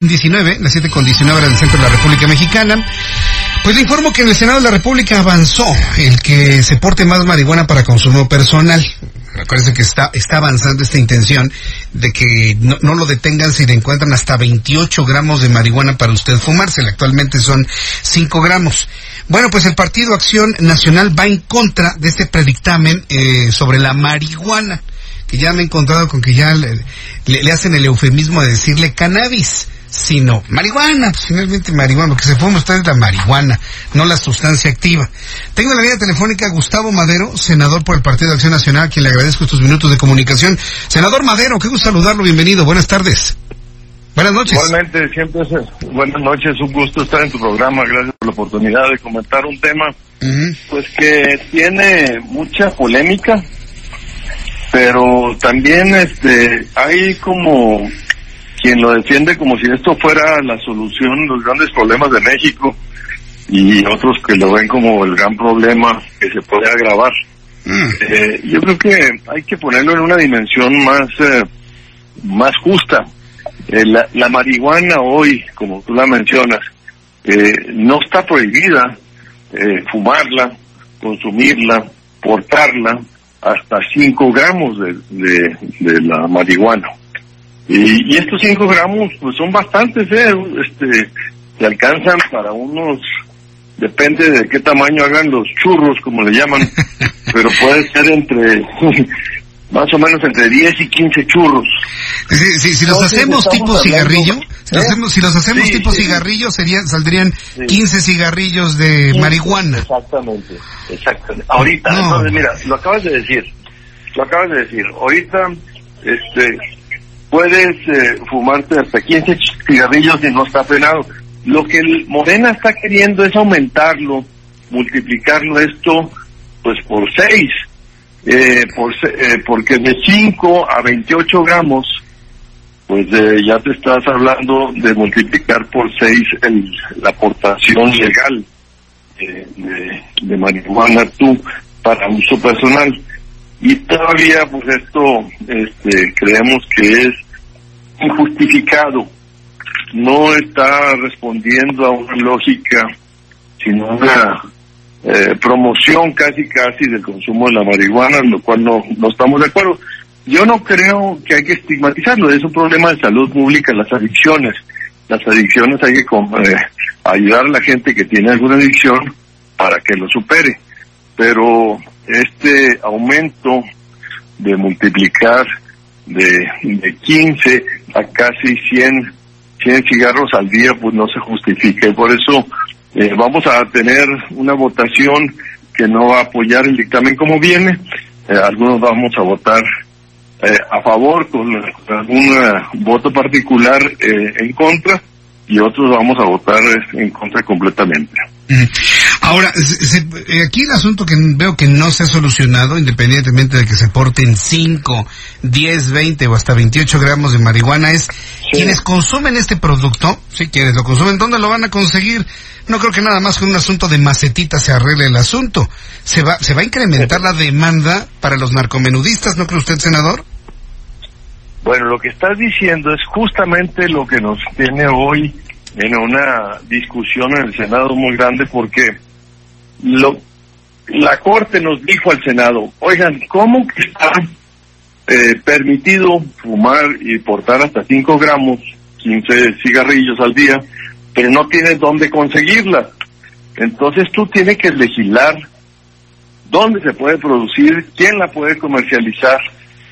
19, las 7 con 19 horas del centro de la República Mexicana. Pues le informo que en el Senado de la República avanzó el que se porte más marihuana para consumo personal. Acuérdense que está, está avanzando esta intención de que no, lo detengan si le encuentran hasta 28 gramos de marihuana para usted fumársela. Actualmente son 5 gramos. Bueno, pues el Partido Acción Nacional va en contra de este predictamen eh, sobre la marihuana, que ya me he encontrado con que ya le hacen el eufemismo de decirle cannabis sino marihuana, pues, finalmente marihuana, lo que se fuma usted la marihuana, no la sustancia activa. Tengo en la línea telefónica a Gustavo Madero, senador por el Partido de Acción Nacional, a quien le agradezco estos minutos de comunicación. Senador Madero, qué gusto saludarlo, bienvenido, buenas tardes. Buenas noches. Igualmente, siempre es, buenas noches, un gusto estar en tu programa, gracias por la oportunidad de comentar un tema pues que tiene mucha polémica, pero también este hay como quien lo defiende como si esto fuera la solución los grandes problemas de México y otros que lo ven como el gran problema que se puede agravar. Mm. Eh, yo creo que hay que ponerlo en una dimensión más eh, más justa. Eh, la, la marihuana hoy, como tú la mencionas, eh, no está prohibida eh, fumarla, consumirla, portarla hasta 5 gramos de, de, de la marihuana. Y, y estos 5 gramos pues son bastantes, ¿eh? este, se alcanzan para unos, depende de qué tamaño hagan los churros, como le llaman, pero puede ser entre, más o menos entre 10 y 15 churros. Si, si- si los Entonces, hacemos tipo hablando- cigarrillo, si los hacemos, si los hacemos Sí, tipo sí. cigarrillo, serían, saldrían Sí. 15 cigarrillos de marihuana. Exactamente, exactamente. Ahorita, No. entonces mira, lo acabas de decir, lo acabas de decir. Ahorita, este, puedes eh, fumarte hasta 15 ch- cigarrillos y no está penado. Lo que el Morena está queriendo es aumentarlo, multiplicarlo esto, pues por 6, eh, por, eh, porque de 5 a 28 gramos, pues eh, ya te estás hablando de multiplicar por 6 la aportación legal de, de, de marihuana tú para uso personal. Y todavía, pues esto este, creemos que es injustificado. No está respondiendo a una lógica, sino una eh, promoción casi casi del consumo de la marihuana, lo cual no, no estamos de acuerdo. Yo no creo que hay que estigmatizarlo, es un problema de salud pública, las adicciones. Las adicciones hay que eh, ayudar a la gente que tiene alguna adicción para que lo supere. Pero este aumento de multiplicar de, de 15 a casi 100, 100 cigarros al día, pues no se justifica. Y por eso eh, vamos a tener una votación que no va a apoyar el dictamen como viene. Eh, algunos vamos a votar eh, a favor con algún eh, voto particular en contra y otros vamos a votar en contra completamente. Mm. Ahora, se- se- aquí el asunto que veo que no se ha solucionado, independientemente de que se porten 5, 10, 20 o hasta 28 gramos de marihuana, es quienes consumen este producto, sí, quienes lo consumen, ¿dónde lo van a conseguir? No creo que nada más con un asunto de macetita se arregle el asunto. Se va, se va a incrementar la demanda para los narcomenudistas, ¿no cree usted, senador? Bueno, lo que estás diciendo es justamente lo que nos tiene hoy en una discusión en el Senado muy grande porque lo, la Corte nos dijo al Senado, oigan, ¿cómo que está eh, permitido fumar y portar hasta 5 gramos, 15 cigarrillos al día, pero no tienes dónde conseguirla? Entonces tú tienes que legislar dónde se puede producir, quién la puede comercializar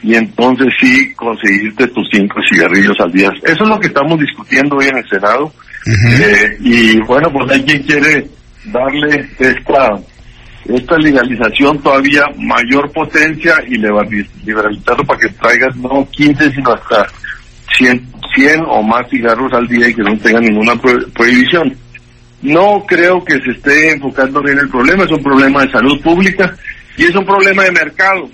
y entonces sí conseguirte tus cinco cigarrillos al día. Eso es lo que estamos discutiendo hoy en el Senado. Eh, y bueno, pues hay quien quiere darle esta esta legalización todavía mayor potencia y liberalizarlo para que traigas no 15 sino hasta 100, 100 o más cigarros al día y que no tengan ninguna prohibición. No creo que se esté enfocando bien el problema, es un problema de salud pública y es un problema de mercado.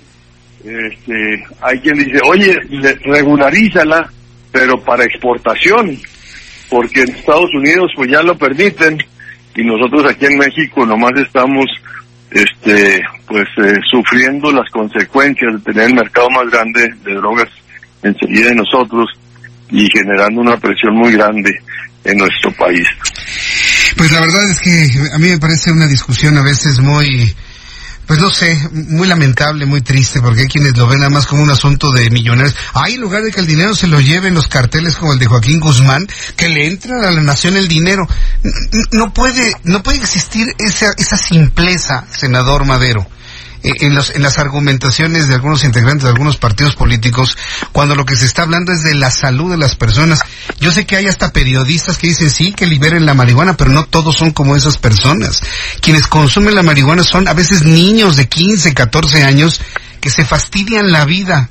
Este, hay quien dice, oye, regularízala, pero para exportación, porque en Estados Unidos pues ya lo permiten y nosotros aquí en México nomás estamos este pues eh, sufriendo las consecuencias de tener el mercado más grande de drogas enseguida de nosotros y generando una presión muy grande en nuestro país. Pues la verdad es que a mí me parece una discusión a veces muy pues no sé, muy lamentable, muy triste, porque hay quienes lo ven nada más como un asunto de millonarios. Hay en lugar de que el dinero se lo lleven los carteles como el de Joaquín Guzmán, que le entran a la nación el dinero. No puede, no puede existir esa, esa simpleza, senador Madero. Eh, en, los, en las argumentaciones de algunos integrantes de algunos partidos políticos, cuando lo que se está hablando es de la salud de las personas. Yo sé que hay hasta periodistas que dicen sí, que liberen la marihuana, pero no todos son como esas personas. Quienes consumen la marihuana son a veces niños de 15, 14 años que se fastidian la vida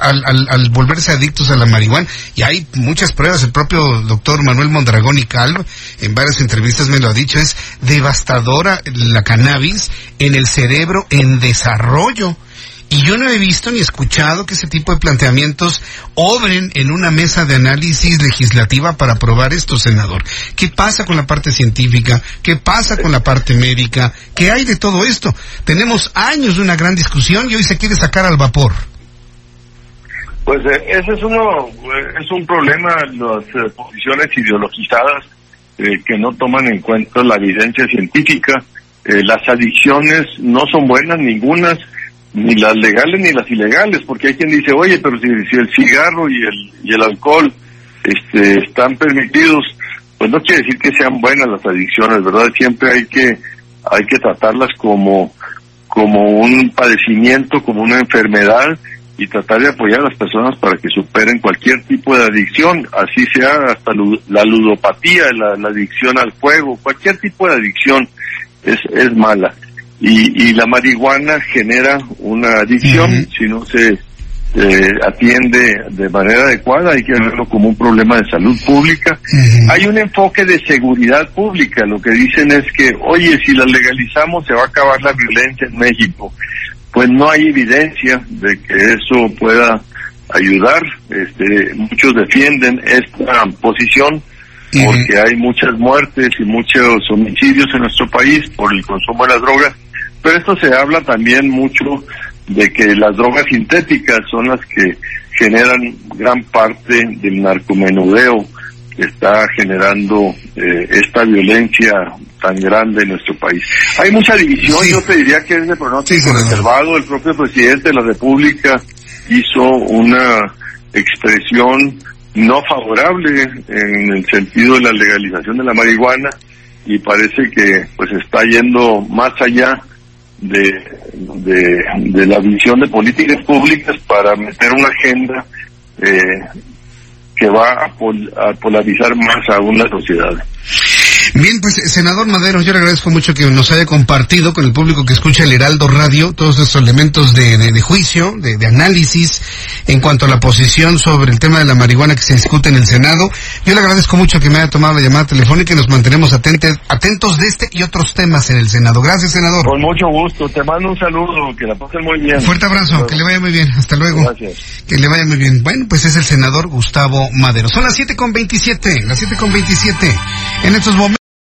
al, al, volverse adictos a la marihuana. Y hay muchas pruebas. El propio doctor Manuel Mondragón y Calvo, en varias entrevistas me lo ha dicho, es devastadora la cannabis en el cerebro en desarrollo. Y yo no he visto ni escuchado que ese tipo de planteamientos obren en una mesa de análisis legislativa para aprobar esto, senador. ¿Qué pasa con la parte científica? ¿Qué pasa con la parte médica? ¿Qué hay de todo esto? Tenemos años de una gran discusión y hoy se quiere sacar al vapor. Pues eh, ese es uno, eh, es un problema, las eh, posiciones ideologizadas que no toman en cuenta la evidencia científica. las adicciones no son buenas, ningunas, ni las legales ni las ilegales, porque hay quien dice, oye, pero si, si el cigarro y el, y el alcohol este, están permitidos, pues no quiere decir que sean buenas las adicciones, ¿verdad? Siempre hay que, hay que tratarlas como, como un padecimiento, como una enfermedad, y tratar de apoyar a las personas para que superen cualquier tipo de adicción, así sea hasta la ludopatía, la, adicción al juego, cualquier tipo de adicción es, es mala. Y, y la marihuana genera una adicción si no se eh, atiende de manera adecuada, hay que verlo como un problema de salud pública. Hay un enfoque de seguridad pública, lo que dicen es que, oye, si la legalizamos se va a acabar la violencia en México pues no hay evidencia de que eso pueda ayudar. Este, muchos defienden esta posición porque hay muchas muertes y muchos homicidios en nuestro país por el consumo de las drogas, pero esto se habla también mucho de que las drogas sintéticas son las que generan gran parte del narcomenudeo que está generando eh, esta violencia tan grande en nuestro país. Hay mucha división, yo te diría que es de pronóstico reservado. El propio presidente de la República hizo una expresión no favorable en el sentido de la legalización de la marihuana y parece que pues está yendo más allá de, de, la visión de políticas públicas para meter una agenda eh, que va a polarizar más aún la sociedad. Bien, pues senador Madero, yo le agradezco mucho que nos haya compartido con el público que escucha el Heraldo Radio todos esos elementos de, de, juicio, de, de, análisis en cuanto a la posición sobre el tema de la marihuana que se discute en el Senado. Yo le agradezco mucho que me haya tomado la llamada telefónica y nos mantenemos atentos, atentos de este y otros temas en el Senado. Gracias, senador. Con mucho gusto. Te mando un saludo. Que la pasen muy bien. fuerte abrazo. Que le vaya muy bien. Hasta luego. Gracias. Que le vaya muy bien. Bueno, pues es el senador Gustavo Madero. Son las siete con veintisiete. Las siete con veintisiete. En estos momentos